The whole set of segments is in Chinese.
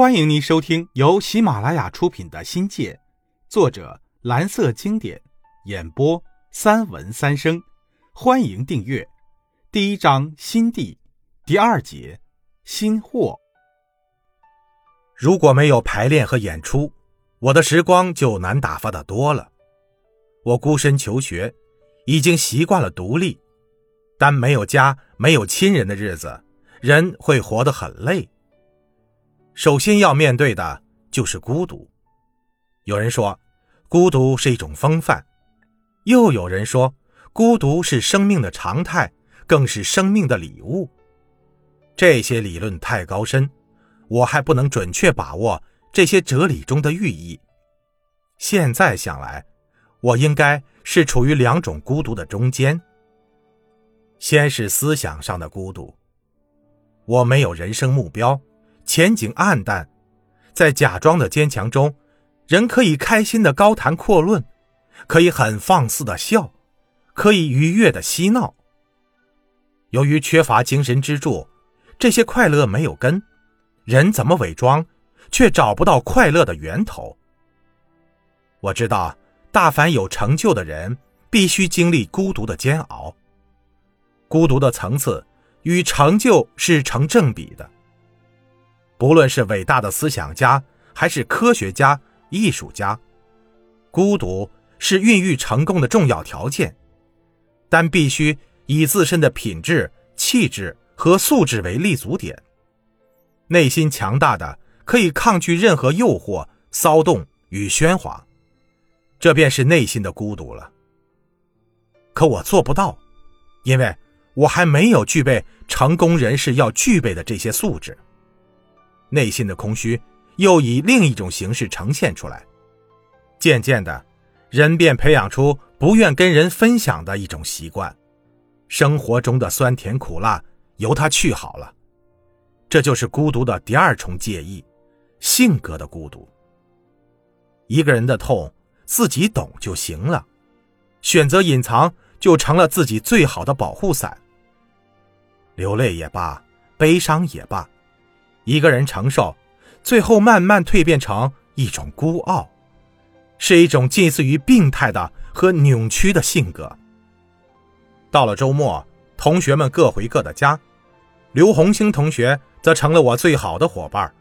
欢迎您收听由喜马拉雅出品的《新界》，作者蓝色经典，演播三文三生。欢迎订阅。第一章新地，第二节新货。如果没有排练和演出，我的时光就难打发的多了。我孤身求学，已经习惯了独立，但没有家、没有亲人的日子，人会活得很累。首先要面对的就是孤独。有人说，孤独是一种风范；又有人说，孤独是生命的常态，更是生命的礼物。这些理论太高深，我还不能准确把握这些哲理中的寓意。现在想来，我应该是处于两种孤独的中间。先是思想上的孤独，我没有人生目标。前景暗淡，在假装的坚强中，人可以开心的高谈阔论，可以很放肆的笑，可以愉悦的嬉闹。由于缺乏精神支柱，这些快乐没有根，人怎么伪装，却找不到快乐的源头。我知道，大凡有成就的人，必须经历孤独的煎熬，孤独的层次与成就是成正比的。不论是伟大的思想家，还是科学家、艺术家，孤独是孕育成功的重要条件，但必须以自身的品质、气质和素质为立足点。内心强大的，可以抗拒任何诱惑、骚动与喧哗，这便是内心的孤独了。可我做不到，因为我还没有具备成功人士要具备的这些素质。内心的空虚又以另一种形式呈现出来，渐渐的，人便培养出不愿跟人分享的一种习惯，生活中的酸甜苦辣由他去好了。这就是孤独的第二重介意，性格的孤独。一个人的痛自己懂就行了，选择隐藏就成了自己最好的保护伞。流泪也罢，悲伤也罢。一个人承受，最后慢慢蜕变成一种孤傲，是一种近似于病态的和扭曲的性格。到了周末，同学们各回各的家，刘红星同学则成了我最好的伙伴。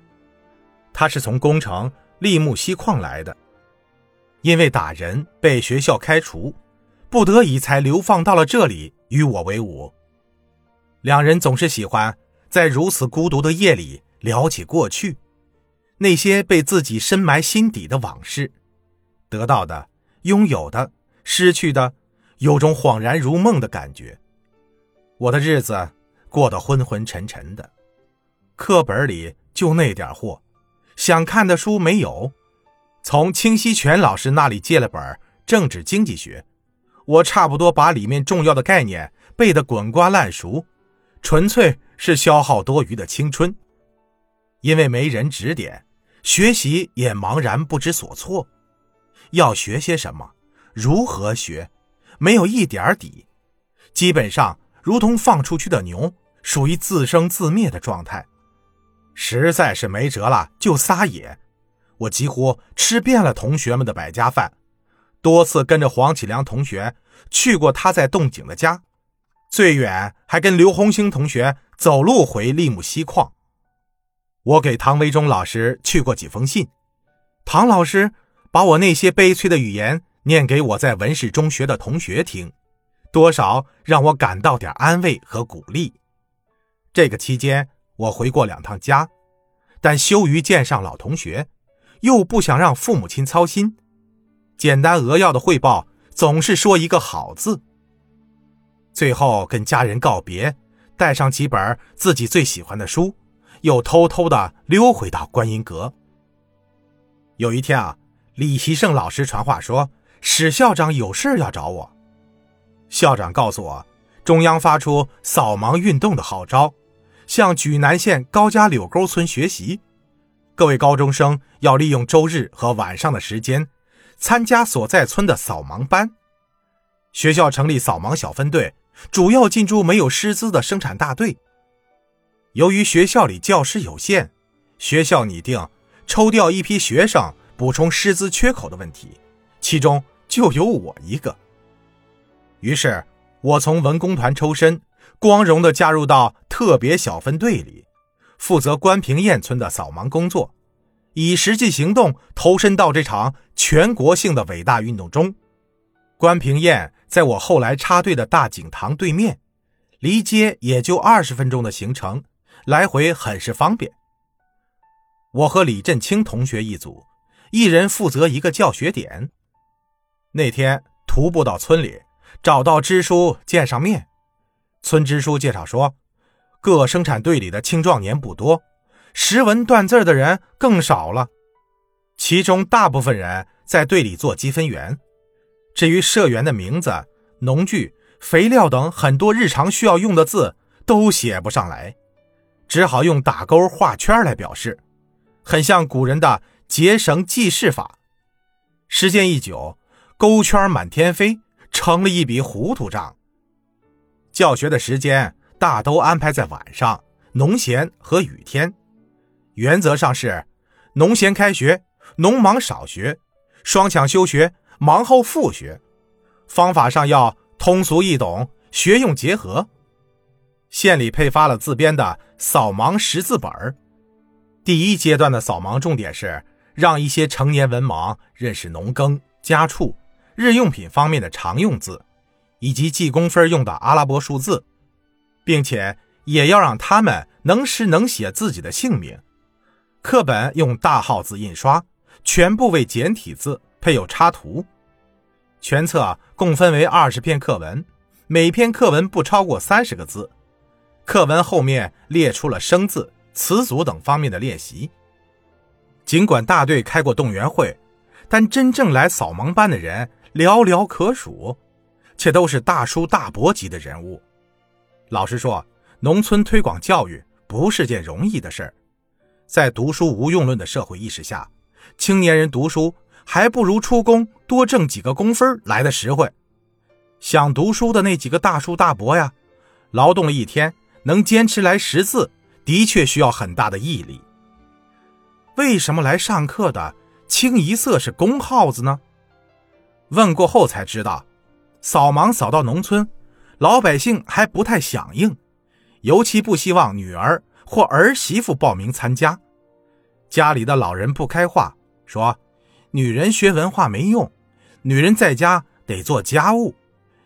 他是从工程立木锡矿来的，因为打人被学校开除，不得已才流放到了这里与我为伍。两人总是喜欢在如此孤独的夜里。聊起过去，那些被自己深埋心底的往事，得到的、拥有的、失去的，有种恍然如梦的感觉。我的日子过得昏昏沉沉的，课本里就那点货，想看的书没有。从清溪泉老师那里借了本《政治经济学》，我差不多把里面重要的概念背得滚瓜烂熟，纯粹是消耗多余的青春。因为没人指点，学习也茫然不知所措。要学些什么，如何学，没有一点底，基本上如同放出去的牛，属于自生自灭的状态。实在是没辙了，就撒野。我几乎吃遍了同学们的百家饭，多次跟着黄启良同学去过他在洞井的家，最远还跟刘红星同学走路回利木西矿。我给唐维忠老师去过几封信，唐老师把我那些悲催的语言念给我在文史中学的同学听，多少让我感到点安慰和鼓励。这个期间，我回过两趟家，但羞于见上老同学，又不想让父母亲操心，简单扼要的汇报总是说一个好字。最后跟家人告别，带上几本自己最喜欢的书。又偷偷的溜回到观音阁。有一天啊，李习胜老师传话说，史校长有事要找我。校长告诉我，中央发出扫盲运动的号召，向莒南县高家柳沟村学习。各位高中生要利用周日和晚上的时间，参加所在村的扫盲班。学校成立扫盲小分队，主要进驻没有师资的生产大队。由于学校里教师有限，学校拟定抽调一批学生补充师资缺口的问题，其中就有我一个。于是，我从文工团抽身，光荣地加入到特别小分队里，负责关平堰村的扫盲工作，以实际行动投身到这场全国性的伟大运动中。关平堰在我后来插队的大井塘对面，离街也就二十分钟的行程，来回很是方便。我和李振清同学一组，一人负责一个教学点。那天徒步到村里。找到支书见上面，村支书介绍说，各生产队里的青壮年不多，识文断字的人更少了，其中大部分人在队里做积分员。至于社员的名字、农具、肥料等很多日常需要用的字都写不上来，只好用打勾画圈来表示，很像古人的结绳记事法。时间一久，勾圈满天飞。成了一笔糊涂账。教学的时间大都安排在晚上、农闲和雨天，原则上是农闲开学，农忙少学，双抢休学，忙后复学。方法上要通俗易懂，学用结合。县里配发了自编的扫盲识字本第一阶段的扫盲重点是让一些成年文盲认识农耕、家畜。日用品方面的常用字，以及记工分用的阿拉伯数字，并且也要让他们能识能写自己的姓名。课本用大号字印刷，全部为简体字，配有插图。全册共分为二十篇课文，每篇课文不超过三十个字。课文后面列出了生字、词组等方面的练习。尽管大队开过动员会，但真正来扫盲班的人。寥寥可数，却都是大叔大伯级的人物。老实说，农村推广教育不是件容易的事儿。在读书无用论的社会意识下，青年人读书还不如出工多挣几个工分来的实惠。想读书的那几个大叔大伯呀，劳动了一天能坚持来识字，的确需要很大的毅力。为什么来上课的清一色是公耗子呢？问过后才知道，扫盲扫到农村，老百姓还不太响应，尤其不希望女儿或儿媳妇报名参加。家里的老人不开话，说女人学文化没用，女人在家得做家务，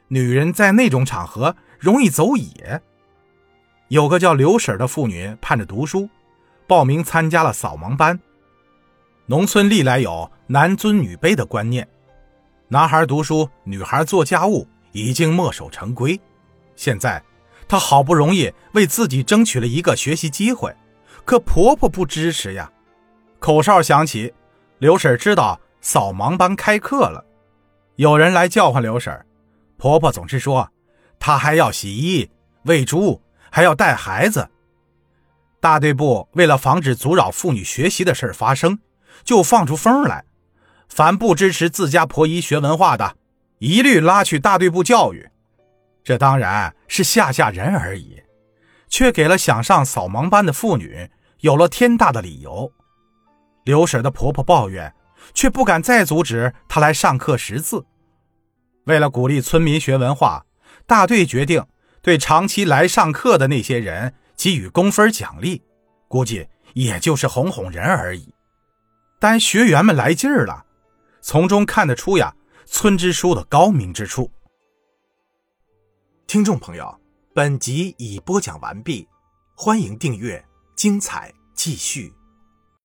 女人在那种场合容易走野。有个叫刘婶的妇女盼着读书，报名参加了扫盲班。农村历来有男尊女卑的观念。男孩读书，女孩做家务，已经墨守成规。现在，她好不容易为自己争取了一个学习机会，可婆婆不支持呀。口哨响起，刘婶知道扫盲班开课了，有人来叫唤刘婶。婆婆总是说，她还要洗衣、喂猪，还要带孩子。大队部为了防止阻扰妇女学习的事发生，就放出风来。凡不支持自家婆姨学文化的，一律拉去大队部教育。这当然是吓吓人而已，却给了想上扫盲班的妇女有了天大的理由。刘婶的婆婆抱怨，却不敢再阻止她来上课识字。为了鼓励村民学文化，大队决定对长期来上课的那些人给予工分奖励，估计也就是哄哄人而已。但学员们来劲儿了。从中看得出呀，村支书的高明之处。听众朋友，本集已播讲完毕，欢迎订阅，精彩继续。